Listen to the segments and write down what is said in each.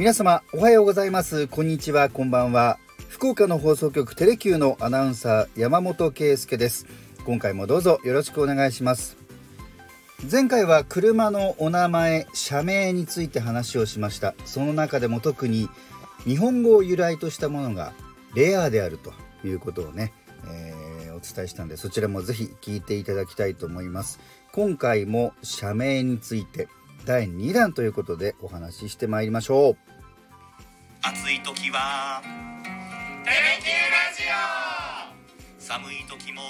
皆様おはようございます。こんにちは。こんばんは。福岡の放送局テレキューのアナウンサー山本圭介です。今回もどうぞよろしくお願いします。前回は車のお名前社名について話をしました。その中でも特に日本語を由来としたものがレアであるということをね、えー、お伝えしたんでそちらもぜひ聞いていただきたいと思います。今回も社名について第2弾ということでお話ししてまいりましょう。暑い時はテレキュラジオ。寒い時も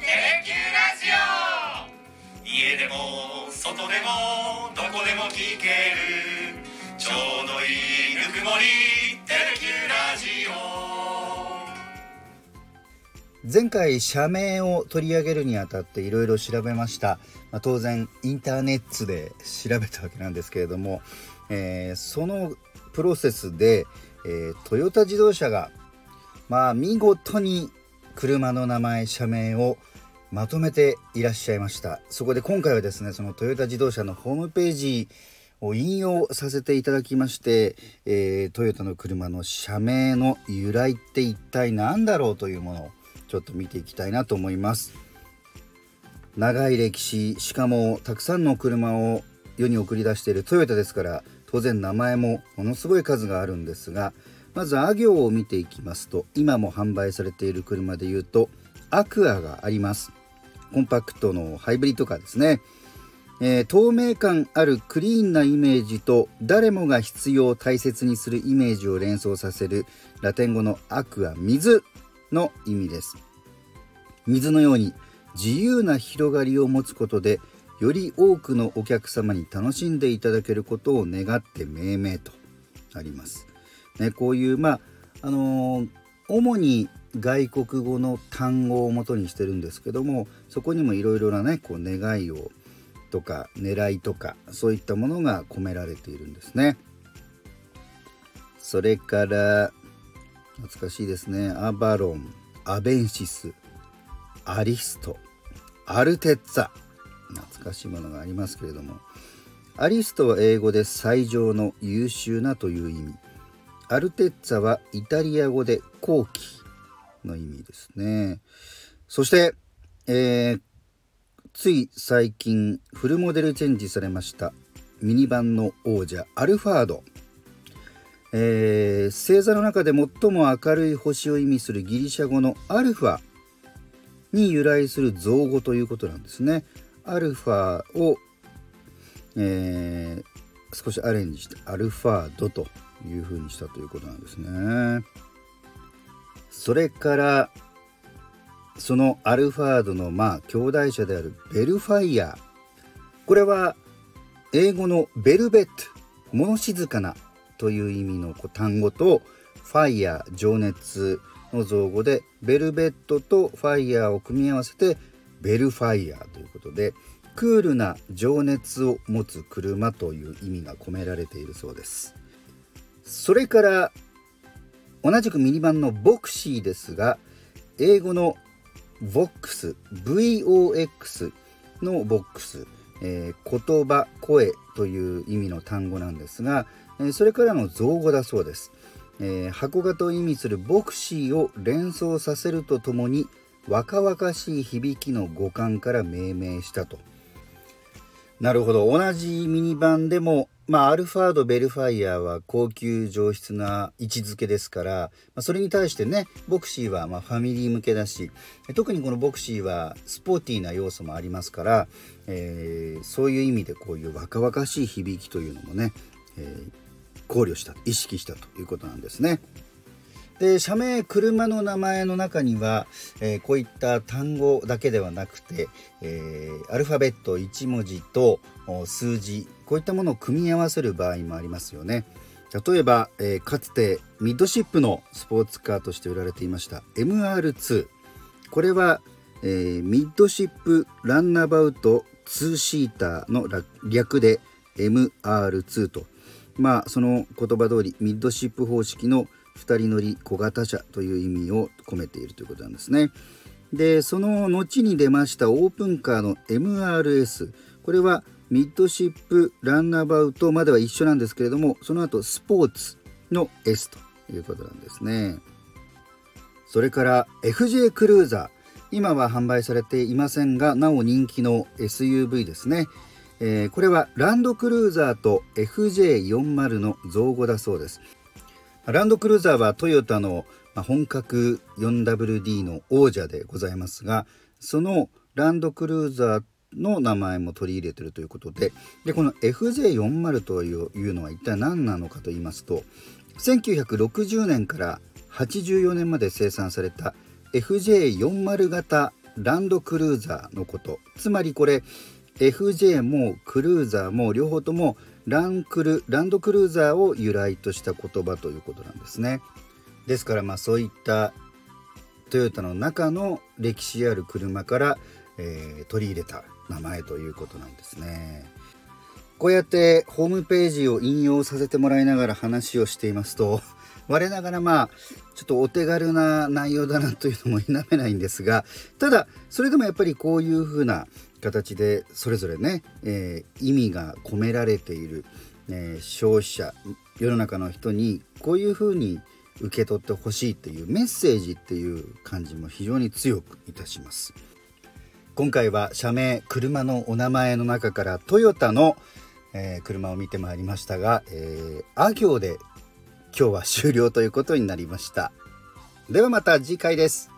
テレキュラジオ。家でも外でもどこでも聞けるちょうどいいぬくもりテレキュラジオ。前回社名を取り上げるにあたっていろいろ調べました、まあ、当然インターネットで調べたわけなんですけれども、えー、そのプロセスで、えー、トヨタ自動車がまあ見事に車の名前社名をまとめていらっしゃいました。そこで今回はですねそのトヨタ自動車のホームページを引用させていただきまして、えー、トヨタの車の社名の由来って一体何だろうというものをちょっと見ていきたいなと思います。長い歴史しかもたくさんの車を世に送り出しているトヨタですから当然名前もものすごい数があるんですがまずア行を見ていきますと今も販売されている車でいうとアクアがあります。コンパクトのハイブリッドカーですね、えー、透明感あるクリーンなイメージと誰もが必要大切にするイメージを連想させるラテン語のアクア水。の意味です水のように自由な広がりを持つことでより多くのお客様に楽しんでいただけることを願って命名とあります。ね、こういうまああのー、主に外国語の単語を元にしてるんですけどもそこにもいろいろなねこう願いをとか狙いとかそういったものが込められているんですね。それから懐かしいですね。アバロンアベンシスアリストアルテッツァ懐かしいものがありますけれども。アリストは英語で最上の優秀なという意味。アルテッツァはイタリア語で後期の意味ですね。そして、えー、つい最近フルモデルチェンジされましたミニバンの王者アルファード。えー、星座の中で最も明るい星を意味するギリシャ語のアルファに由来する造語ということなんですね。アルファを、えー、少しアレンジしてアルファードというふうにしたということなんですね。それからそのアルファードのまあ兄弟車であるベルファイアこれは英語のベルベット物静かなという意味の単語とファイヤー情熱の造語でベルベットとファイヤーを組み合わせてベルファイヤーということでクールな情熱を持つ車という意味が込められているそうです。それから同じくミニバンのボクシーですが英語の VOX VOX のボックス、えー、言葉声という意味の単語なんですが、それからの造語だそうです、えー、箱型を意味するボクシーを連想させるとともに若々しい響きの五感から命名したと。なるほど同じミニバンでも、まあ、アルファードベルファイアは高級上質な位置づけですから、まあ、それに対してねボクシーはまファミリー向けだし特にこのボクシーはスポーティーな要素もありますから、えー、そういう意味でこういう若々しい響きというのもね、えー、考慮した意識したということなんですね。で社名車の名前の中には、えー、こういった単語だけではなくて、えー、アルファベット1文字と数字こういったものを組み合わせる場合もありますよね。例えば、えー、かつてミッドシップのスポーツカーとして売られていました MR2 これは、えー、ミッドシップランナバウト2シーターの略で MR2 とまあその言葉通りミッドシップ方式の2人乗り小型車という意味を込めているということなんですね。でその後に出ましたオープンカーの MRS これはミッドシップランナーバウトまでは一緒なんですけれどもその後スポーツの S ということなんですね。それから FJ クルーザー。今は販売されていませんがなお人気の SUV ですね、えー、これはランドクルーザーと FJ40 の造語だそうです。ランドクルーザーはトヨタの本格 4WD の王者でございますがそのランドクルーザーの名前も取り入れてるということででこの FJ40 というのは一体何なのかと言いますと1960年から84年まで生産された FJ40 型ランドクルーザーのこと。つまりこれ FJ もクルーザーも両方ともランクルランドクルーザーを由来とした言葉ということなんですね。ですからまあそういったトヨタの中の歴史ある車から、えー、取り入れた名前ということなんですね。こうやってホームページを引用させてもらいながら話をしていますと我ながらまあちょっとお手軽な内容だなというのも否めないんですがただそれでもやっぱりこういう風な形でそれぞれね、えー、意味が込められている、えー、消費者世の中の人にこういう風に受け取ってほしいっていうメッセージっていう感じも非常に強くいたします。今回は社名車のお名前の中からトヨタの、えー、車を見てまいりましたが、えー、あ行で今日は終了ということになりました。ではまた次回です。